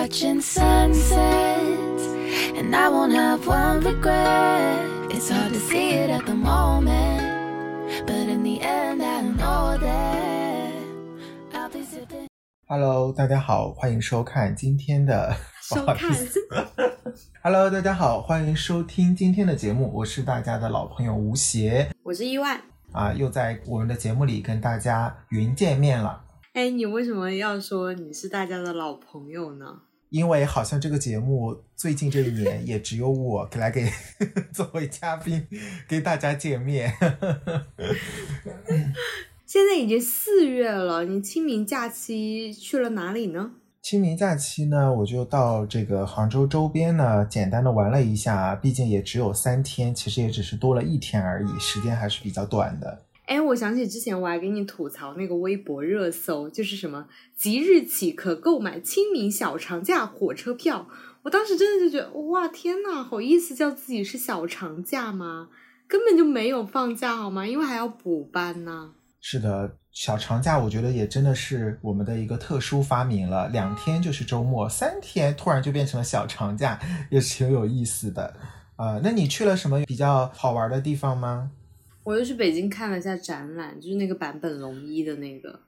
watching sunsets, and I won't have one regret. It's hard to see it at the moment, but in the end, I know that I'll be. Hello，大家好，欢迎收看今天的收不好意思 Hello，大家好，欢迎收听今天的节目，我是大家的老朋友吴邪我是意外。啊，又在我们的节目里跟大家云见面了。哎，你为什么要说你是大家的老朋友呢？因为好像这个节目最近这一年也只有我来给 作为嘉宾给大家见面。现在已经四月了，你清明假期去了哪里呢？清明假期呢，我就到这个杭州周边呢，简单的玩了一下，毕竟也只有三天，其实也只是多了一天而已，时间还是比较短的。哎，我想起之前我还给你吐槽那个微博热搜，就是什么即日起可购买清明小长假火车票。我当时真的就觉得，哇，天呐，好意思叫自己是小长假吗？根本就没有放假好吗？因为还要补班呢。是的，小长假我觉得也真的是我们的一个特殊发明了，两天就是周末，三天突然就变成了小长假，也是挺有意思的。呃，那你去了什么比较好玩的地方吗？我又去北京看了一下展览，就是那个版本龙一的那个。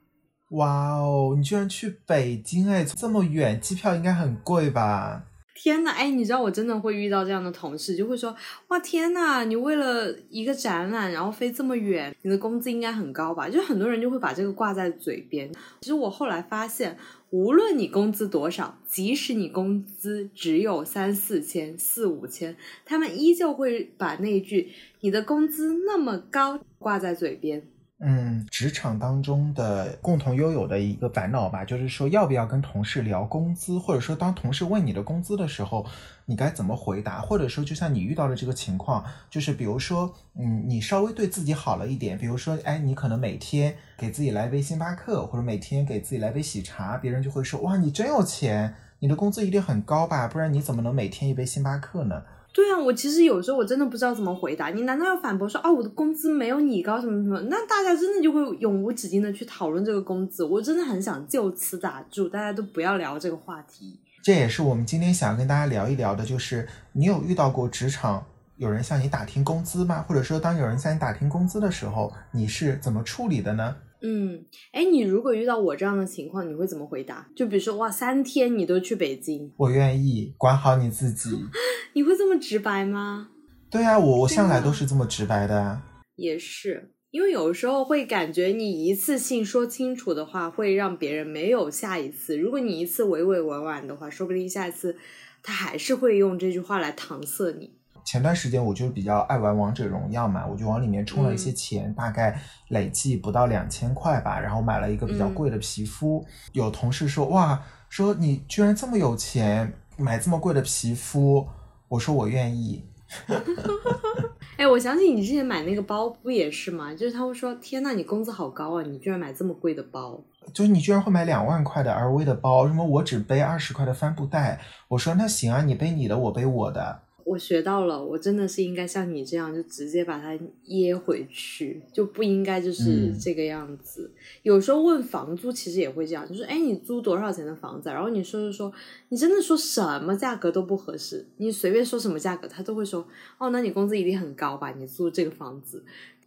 哇哦，你居然去北京哎，这么远，机票应该很贵吧？天呐，哎，你知道我真的会遇到这样的同事，就会说，哇，天呐，你为了一个展览，然后飞这么远，你的工资应该很高吧？就很多人就会把这个挂在嘴边。其实我后来发现，无论你工资多少，即使你工资只有三四千、四五千，他们依旧会把那句“你的工资那么高”挂在嘴边。嗯，职场当中的共同拥有的一个烦恼吧，就是说要不要跟同事聊工资，或者说当同事问你的工资的时候，你该怎么回答？或者说，就像你遇到的这个情况，就是比如说，嗯，你稍微对自己好了一点，比如说，哎，你可能每天给自己来杯星巴克，或者每天给自己来杯喜茶，别人就会说，哇，你真有钱，你的工资一定很高吧？不然你怎么能每天一杯星巴克呢？对啊，我其实有时候我真的不知道怎么回答。你难道要反驳说啊，我的工资没有你高什么什么？那大家真的就会永无止境的去讨论这个工资。我真的很想就此打住，大家都不要聊这个话题。这也是我们今天想跟大家聊一聊的，就是你有遇到过职场有人向你打听工资吗？或者说，当有人向你打听工资的时候，你是怎么处理的呢？嗯，哎，你如果遇到我这样的情况，你会怎么回答？就比如说，哇，三天你都去北京，我愿意，管好你自己。你会这么直白吗？对啊，我我向来都是这么直白的啊。也是，因为有时候会感觉你一次性说清楚的话，会让别人没有下一次。如果你一次委委婉婉的话，说不定下一次他还是会用这句话来搪塞你。前段时间我就比较爱玩王者荣耀嘛，我就往里面充了一些钱，大概累计不到两千块吧，然后买了一个比较贵的皮肤。有同事说哇，说你居然这么有钱，买这么贵的皮肤，我说我愿意。哎，我想起你之前买那个包不也是吗？就是他会说：“天呐，你工资好高啊，你居然买这么贵的包。就是你居然会买两万块的 LV 的包，什么我只背二十块的帆布袋。我说那行啊，你背你的，我背我的。”我学到了，我真的是应该像你这样，就直接把它噎回去，就不应该就是嗯这个样子。有时候问房租，其实也会这样，就是哎，你租多少钱的房子啊？然后你说说说，你真的说什么价格都不合适，你随便说什么价格，他都会说哦，那你工资一定很高吧？你租这个房子，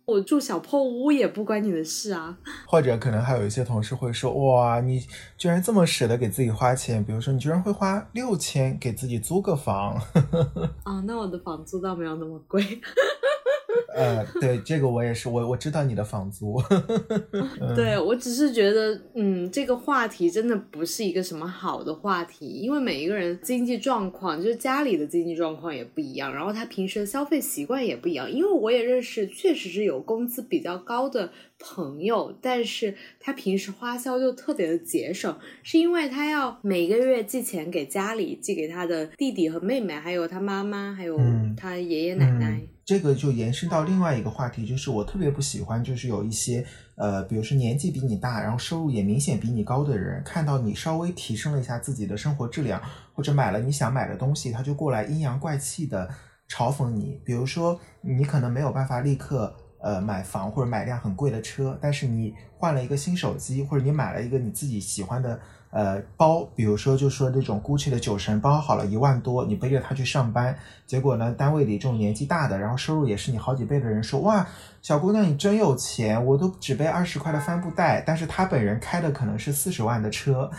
我住小破屋也不关你的事啊。或者可能还有一些同事会说，哇，你居然这么舍得给自己花钱，比如说你居然会花六千给自己租个房。啊，那我的房租倒没有那么贵。呃，对，这个我也是，我我知道你的房租。对我只是觉得，嗯，这个话题真的不是一个什么好的话题，因为每一个人经济状况，就是家里的经济状况也不一样，然后他平时的消费习惯也不一样。因为我也认识，确实是有工资比较高的朋友，但是他平时花销就特别的节省，是因为他要每个月寄钱给家里，寄给他的弟弟和妹妹，还有他妈妈，还有嗯他爷爷奶奶。嗯，这个就延伸到另外一个话题，就是我特别不喜欢，就是有一些呃，比如说年纪比你大，然后收入也明显比你高的人，看到你稍微提升了一下自己的生活质量，或者买了你想买的东西，他就过来阴阳怪气的嘲讽你。比如说，你可能没有办法立刻呃买房或者买辆很贵的车，但是你换了一个新手机，或者你买了一个你自己喜欢的。呃，包，比如说就说这种 GUCCI 的酒神包好了一万多，你背着它去上班，结果呢，单位里这种年纪大的，然后收入也是你好几倍的人说，哇，小姑娘你真有钱，我都只背二十块的帆布袋，但是他本人开的可能是四十万的车，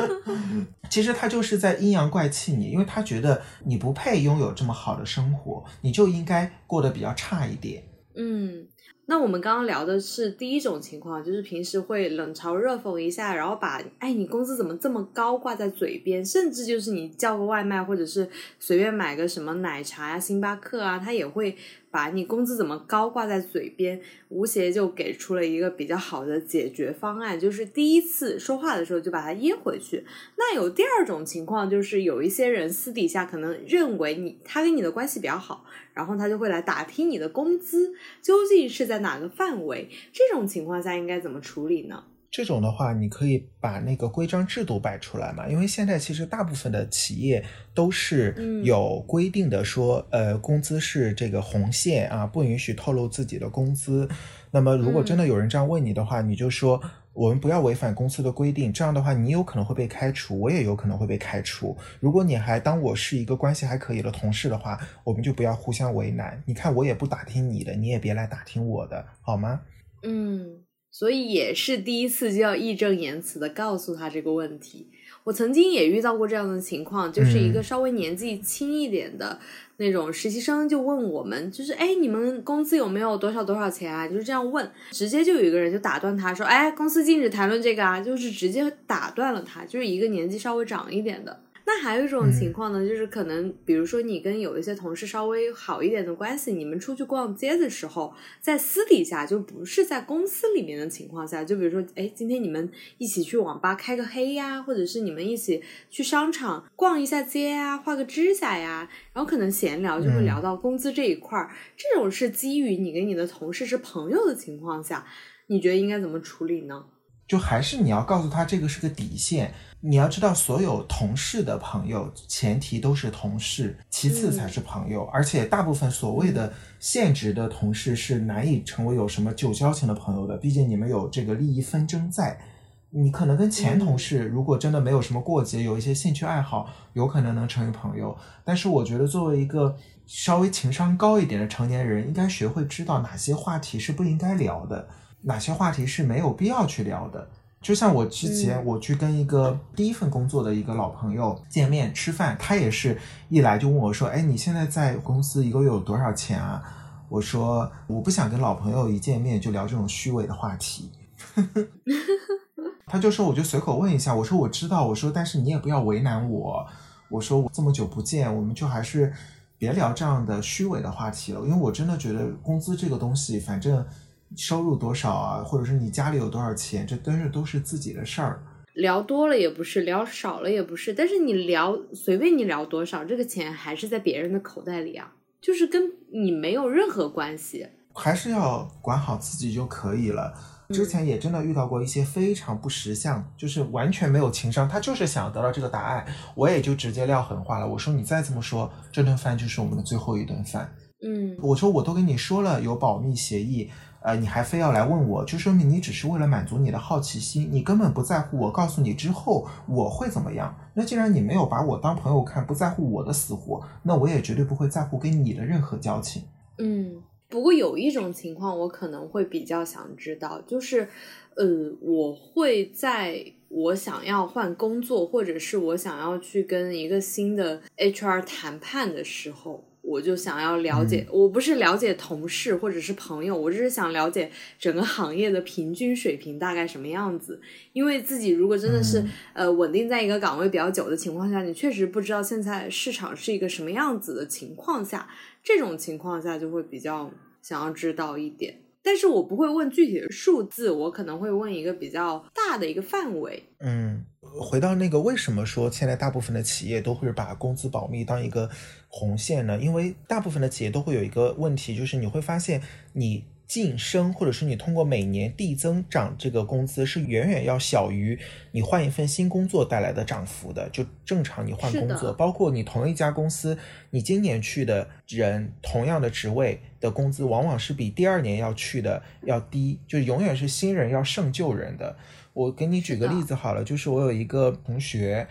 其实他就是在阴阳怪气你，因为他觉得你不配拥有这么好的生活，你就应该过得比较差一点。嗯。那我们刚刚聊的是第一种情况，就是平时会冷嘲热讽一下，然后把“哎，你工资怎么这么高”挂在嘴边，甚至就是你叫个外卖，或者是随便买个什么奶茶呀、星巴克啊，他也会。把你工资怎么高挂在嘴边，吴邪就给出了一个比较好的解决方案，就是第一次说话的时候就把它噎回去。那有第二种情况，就是有一些人私底下可能认为你他跟你的关系比较好，然后他就会来打听你的工资究竟是在哪个范围。这种情况下应该怎么处理呢？这种的话，你可以把那个规章制度摆出来嘛，因为现在其实大部分的企业都是有规定的，说呃工资是这个红线啊，不允许透露自己的工资。那么如果真的有人这样问你的话，你就说我们不要违反公司的规定，这样的话你有可能会被开除，我也有可能会被开除。如果你还当我是一个关系还可以的同事的话，我们就不要互相为难。你看我也不打听你的，你也别来打听我的，好吗？嗯。所以也是第一次就要义正言辞的告诉他这个问题。我曾经也遇到过这样的情况，就是一个稍微年纪轻一点的那种实习生就问我们，就是哎，你们工资有没有多少多少钱啊？就是这样问，直接就有一个人就打断他说，哎，公司禁止谈论这个啊，就是直接打断了他，就是一个年纪稍微长一点的。那还有一种情况呢，就是可能，比如说你跟有一些同事稍微好一点的关系，你们出去逛街的时候，在私底下就不是在公司里面的情况下，就比如说，哎，今天你们一起去网吧开个黑呀，或者是你们一起去商场逛一下街呀，画个指甲呀，然后可能闲聊就会聊到工资这一块儿，这种是基于你跟你的同事是朋友的情况下，你觉得应该怎么处理呢？就还是你要告诉他这个是个底线。你要知道，所有同事的朋友前提都是同事，其次才是朋友。而且大部分所谓的现职的同事是难以成为有什么旧交情的朋友的，毕竟你们有这个利益纷争在。你可能跟前同事如果真的没有什么过节，有一些兴趣爱好，有可能能成为朋友。但是我觉得，作为一个稍微情商高一点的成年人，应该学会知道哪些话题是不应该聊的，哪些话题是没有必要去聊的。就像我之前我去跟一个第一份工作的一个老朋友见面吃饭，他也是一来就问我说：“哎，你现在在公司一个月有多少钱啊？”我说：“我不想跟老朋友一见面就聊这种虚伪的话题。” 他就说：“我就随口问一下。”我说：“我知道。”我说：“但是你也不要为难我。”我说：“我这么久不见，我们就还是别聊这样的虚伪的话题了，因为我真的觉得工资这个东西，反正。”收入多少啊，或者是你家里有多少钱，这都是都是自己的事儿。聊多了也不是，聊少了也不是，但是你聊随便你聊多少，这个钱还是在别人的口袋里啊，就是跟你没有任何关系。还是要管好自己就可以了。之前也真的遇到过一些非常不识相，就是完全没有情商，他就是想得到这个答案，我也就直接撂狠话了。我说你再这么说，这顿饭就是我们的最后一顿饭。嗯，我说我都跟你说了有保密协议。呃，你还非要来问我，就说明你只是为了满足你的好奇心，你根本不在乎我告诉你之后我会怎么样。那既然你没有把我当朋友看，不在乎我的死活，那我也绝对不会在乎跟你的任何交情。嗯，不过有一种情况我可能会比较想知道，就是，呃，我会在我想要换工作，或者是我想要去跟一个新的 HR 谈判的时候。我就想要了解，我不是了解同事或者是朋友，我只是想了解整个行业的平均水平大概什么样子。因为自己如果真的是呃稳定在一个岗位比较久的情况下，你确实不知道现在市场是一个什么样子的情况下，这种情况下就会比较想要知道一点。但是我不会问具体的数字，我可能会问一个比较大的一个范围。嗯，回到那个，为什么说现在大部分的企业都会把工资保密当一个红线呢？因为大部分的企业都会有一个问题，就是你会发现你晋升，或者是你通过每年递增长这个工资是远远要小于你换一份新工作带来的涨幅的。就正常你换工作，包括你同一家公司，你今年去的人同样的职位的工资，往往是比第二年要去的要低，就永远是新人要胜旧人的。我给你举个例子好了，就是我有一个同学。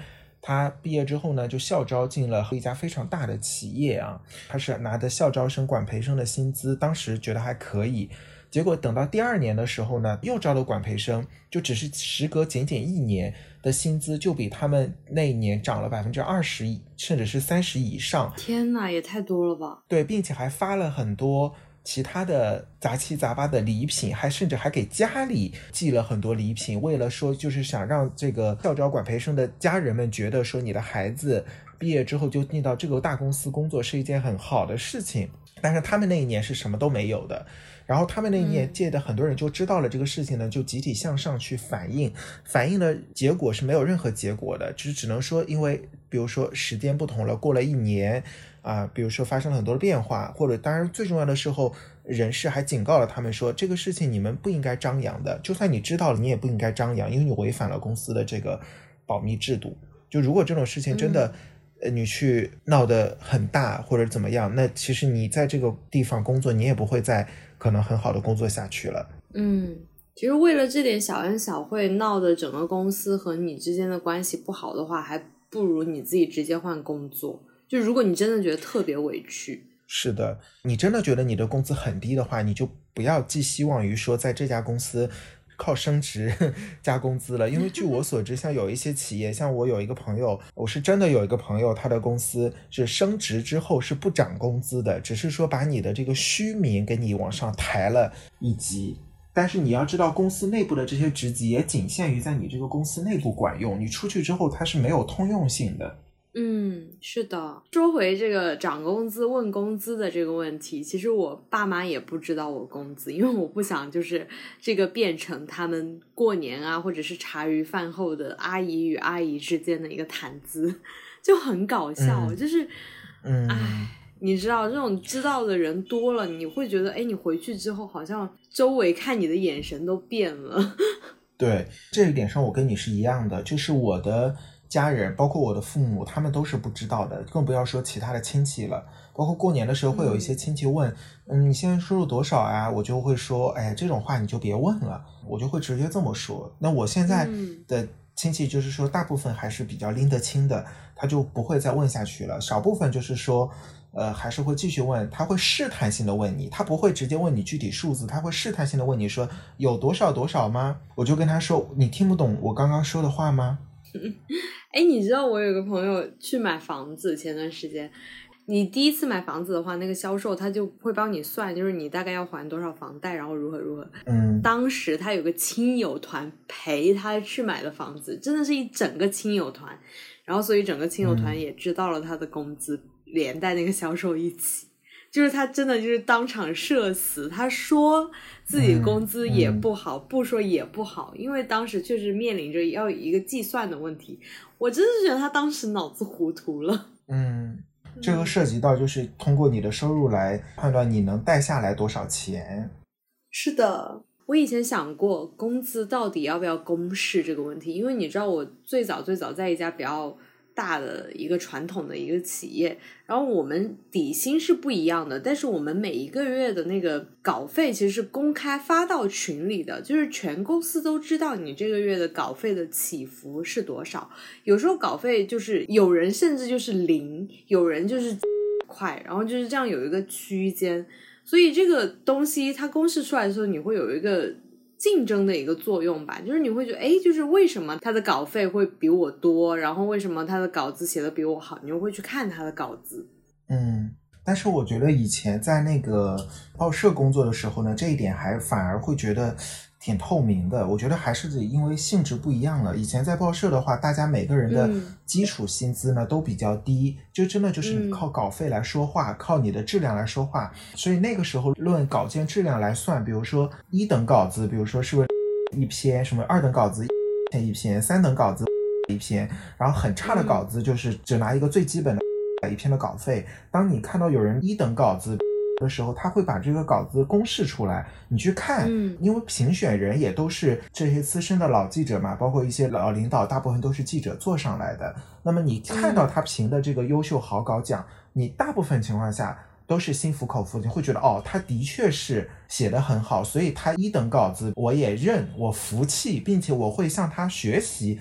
他毕业之后呢，就校招进了一家非常大的企业啊。他是拿的校招生、管培生的薪资，当时觉得还可以。结果等到第二年的时候呢，又招了管培生，就只是时隔仅仅一年的薪资，就比他们那一年涨了百分之二十，甚至是三十以上。天哪，也太多了吧？对，并且还发了很多。其他的杂七杂八的礼品，还甚至还给家里寄了很多礼品，为了说就是想让这个校招管培生的家人们觉得说你的孩子毕业之后就进到这个大公司工作是一件很好的事情。但是他们那一年是什么都没有的，然后他们那一年届的很多人就知道了这个事情呢，就集体向上去反映，反映的结果是没有任何结果的，只是只能说因为比如说时间不同了，过了一年。啊，比如说发生了很多的变化，或者当然最重要的时候，人事还警告了他们说，这个事情你们不应该张扬的，就算你知道了，你也不应该张扬，因为你违反了公司的这个保密制度。就如果这种事情真的，呃，你去闹得很大或者怎么样，那其实你在这个地方工作，你也不会再可能很好的工作下去了。嗯，其实为了这点小恩小惠闹得整个公司和你之间的关系不好的话，还不如你自己直接换工作。就如果你真的觉得特别委屈，是的，你真的觉得你的工资很低的话，你就不要寄希望于说在这家公司靠升职 加工资了。因为据我所知，像有一些企业，像我有一个朋友，我是真的有一个朋友，他的公司是升职之后是不涨工资的，只是说把你的这个虚名给你往上抬了一级。但是你要知道，公司内部的这些职级也仅限于在你这个公司内部管用，你出去之后它是没有通用性的。嗯，是的。说回这个涨工资、问工资的这个问题，其实我爸妈也不知道我工资，因为我不想就是这个变成他们过年啊，或者是茶余饭后的阿姨与阿姨之间的一个谈资，就很搞笑。就是，嗯，哎，你知道这种知道的人多了，你会觉得，哎，你回去之后好像周围看你的眼神都变了。对，这一点上我跟你是一样的，就是我的。家人包括我的父母，他们都是不知道的，更不要说其他的亲戚了。包括过年的时候，会有一些亲戚问：“嗯，你现在收入多少啊？”我就会说：“哎，这种话你就别问了。”我就会直接这么说。那我现在的亲戚就是说，大部分还是比较拎得清的，他就不会再问下去了。少部分就是说，呃，还是会继续问，他会试探性的问你，他不会直接问你具体数字，他会试探性的问你说有多少多少吗？我就跟他说：“你听不懂我刚刚说的话吗？” 哎，你知道我有个朋友去买房子，前段时间，你第一次买房子的话，那个销售他就会帮你算，就是你大概要还多少房贷，然后如何如何。嗯，当时他有个亲友团陪他去买的房子，真的是一整个亲友团，然后所以整个亲友团也知道了他的工资，连带那个销售一起。就是他真的就是当场社死，他说自己工资也不好，不说也不好，因为当时确实面临着要一个计算的问题。我真的觉得他当时脑子糊涂了。嗯，这个涉及到就是通过你的收入来判断你能贷下来多少钱。是的，我以前想过工资到底要不要公示这个问题，因为你知道我最早最早在一家比较。大的一个传统的一个企业，然后我们底薪是不一样的，但是我们每一个月的那个稿费其实是公开发到群里的，就是全公司都知道你这个月的稿费的起伏是多少。有时候稿费就是有人甚至就是零，有人就是 快，然后就是这样有一个区间，所以这个东西它公示出来的时候，你会有一个。竞争的一个作用吧，就是你会觉得，哎，就是为什么他的稿费会比我多，然后为什么他的稿子写的比我好，你就会去看他的稿子。嗯，但是我觉得以前在那个报社工作的时候呢，这一点还反而会觉得。挺透明的，我觉得还是因为性质不一样了。以前在报社的话，大家每个人的基础薪资呢都比较低，就真的就是靠稿费来说话，靠你的质量来说话。所以那个时候论稿件质量来算，比如说一等稿子，比如说是不是一篇什么二等稿子一篇，三等稿子一篇，然后很差的稿子就是只拿一个最基本的一篇的稿费。当你看到有人一等稿子的时候，他会把这个稿子公示出来，你去看。嗯因为评选人也都是这些资深的老记者嘛，包括一些老领导，大部分都是记者做上来的。那么你看到他评的这个优秀好稿奖，你大部分情况下都是心服口服，你会觉得哦，他的确是写的很好，所以他一等稿子我也认，我服气，并且我会向他学习，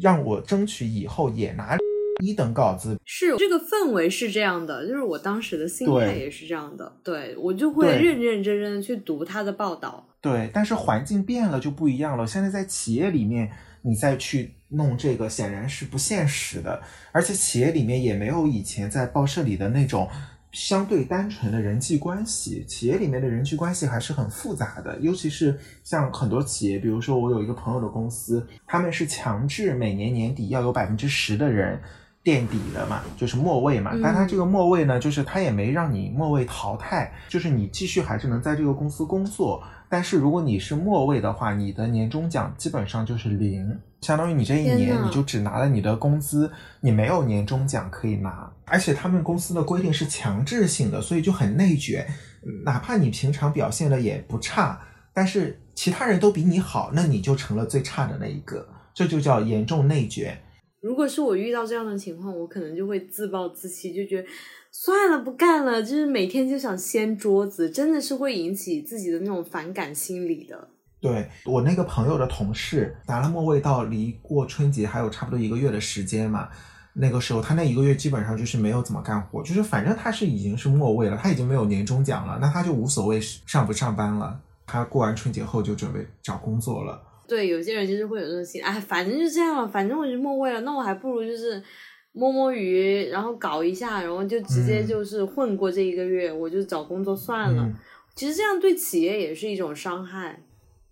让我争取以后也拿一等稿子。是这个氛围是这样的，就是我当时的心态也是这样的，对我就会认认真真的去读他的报道。对，但是环境变了就不一样了。现在在企业里面，你再去弄这个，显然是不现实的。而且企业里面也没有以前在报社里的那种相对单纯的人际关系。企业里面的人际关系还是很复杂的，尤其是像很多企业，比如说我有一个朋友的公司，他们是强制每年年底要有百分之十的人。垫底的嘛，就是末位嘛，但他这个末位呢，就是他也没让你末位淘汰，就是你继续还是能在这个公司工作，但是如果你是末位的话，你的年终奖基本上就是零，相当于你这一年你就只拿了你的工资，你没有年终奖可以拿。而且他们公司的规定是强制性的，所以就很内卷。嗯哪怕你平常表现的也不差，但是其他人都比你好，那你就成了最差的那一个，这就叫严重内卷。如果是我遇到这样的情况，我可能就会自暴自弃，就觉得算了，不干了，就是每天就想掀桌子，真的是会引起自己的那种反感心理的。对我那个朋友的同事拿了末位到离过春节还有差不多一个月的时间嘛，那个时候他那一个月基本上就是没有怎么干活，就是反正他是已经是末位了，他已经没有年终奖了，那他就无所谓上不上班了。他过完春节后就准备找工作了。对，有些人就是会有这种心，哎，反正就这样了，反正我就末位了，那我还不如就是摸摸鱼，然后搞一下，然后就直接嗯就是混过这一个月，我就找工作算了。嗯其实这样对企业也是一种伤害。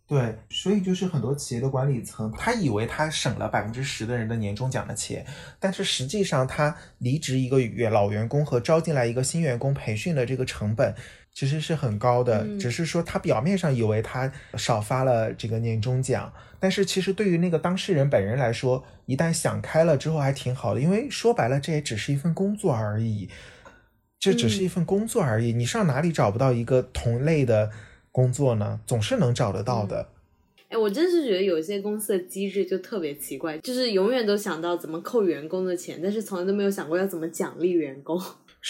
对，所以就是很多企业的管理层，他以为他省了百分之十的人的年终奖的钱，但是实际上他离职一个员老员工和招进来一个新员工培训的这个成本其实是很高的，嗯只是说他表面上以为他少发了这个年终奖，但是其实对于那个当事人本人来说，一旦想开了之后还挺好的，因为说白了这也只是一份工作而已。这只是一份工作而已，你上哪里找不到一个同类的工作呢？总是能找得到的。哎，我真是觉得有些公司的机制就特别奇怪，就是永远都想到怎么扣员工的钱，但是从来都没有想过要怎么奖励员工。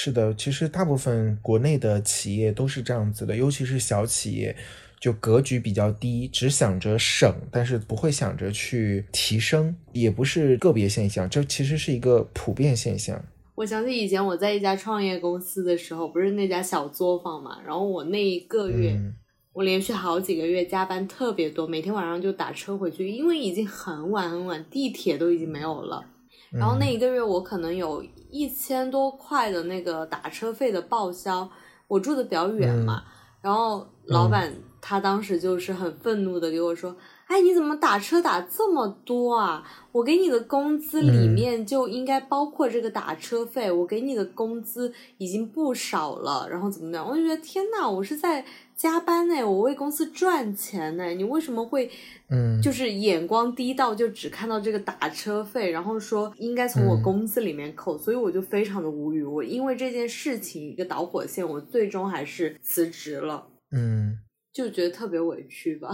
是的，其实大部分国内的企业都是这样子的，尤其是小企业，就格局比较低，只想着省，但是不会想着去提升，也不是个别现象，这其实是一个普遍现象。我想起以前我在一家创业公司的时候，不是那家小作坊嘛，然后我那一个月，嗯我连续好几个月加班特别多，每天晚上就打车回去，因为已经很晚很晚，地铁都已经没有了。然后那一个月我可能有一千多块的那个打车费的报销，我住的比较远嘛，然后老板他当时就是很愤怒的给我说：“哎，你怎么打车打这么多啊？我给你的工资里面就应该包括这个打车费，我给你的工资已经不少了，然后怎么怎么样？”我就觉得天呐，我是在加班呢，我为公司赚钱呢，你为什么会？嗯，就是眼光低到就只看到这个打车费，然后说应该从我嗯工资里面扣，所以我就非常的无语。我因为这件事情一个导火线，我最终还是辞职了，嗯，就觉得特别委屈吧。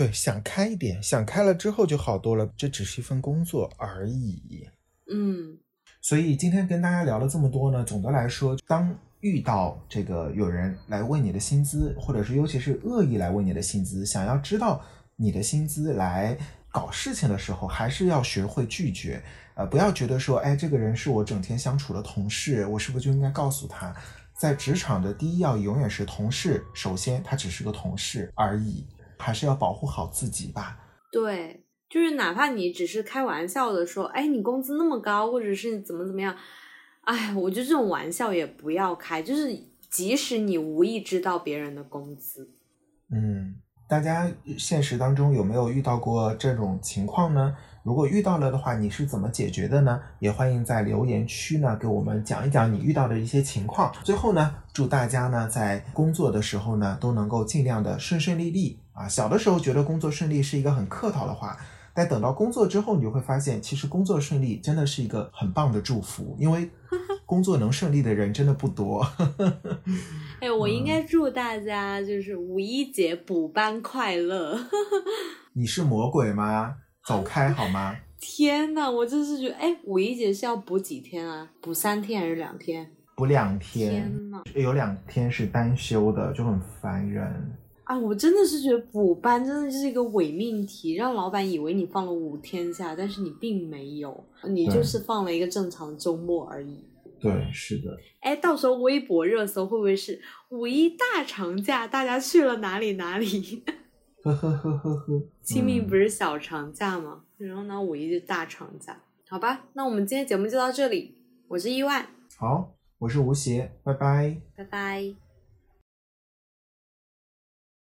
对，想开一点，想开了之后就好多了，这只是一份工作而已。嗯所以今天跟大家聊了这么多呢，总的来说，当遇到这个有人来问你的薪资，或者是尤其是恶意来问你的薪资，想要知道你的薪资来搞事情的时候，还是要学会拒绝。呃，不要觉得说，哎，这个人是我整天相处的同事，我是不是就应该告诉他？在职场的第一要义永远是同事，首先他只是个同事而已，还是要保护好自己吧。对，就是哪怕你只是开玩笑的说，哎，你工资那么高，或者是怎么怎么样，哎，我觉得这种玩笑也不要开，就是即使你无意知道别人的工资，嗯，大家现实当中有没有遇到过这种情况呢？如果遇到了的话，你是怎么解决的呢？也欢迎在留言区呢给我们讲一讲你遇到的一些情况。最后呢，祝大家呢在工作的时候呢都能够尽量的顺顺利利啊。小的时候觉得工作顺利是一个很客套的话，但等到工作之后，你就会发现，其实工作顺利真的是一个很棒的祝福，因为工作能顺利的人真的不多。哎，我应该祝大家就是五一节补班快乐。你是魔鬼吗？走开好吗？天呐，我真是觉得，哎，五一节是要补几天啊？补三天还是两天？补两天。天呐，有两天是单休的，就很烦人。啊，我真的是觉得补班真的就是一个伪命题，让老板以为你放了五天假，但是你并没有，你就是放了一个正常周末而已。对，是的。哎，到时候微博热搜会不会是五一大长假，大家去了哪里哪里？呵呵呵呵呵。清明不是小长假吗？然后呢，五一就大长假。好吧，那我们今天节目就到这里。我是意外。好，我是吴邪，拜拜。拜拜。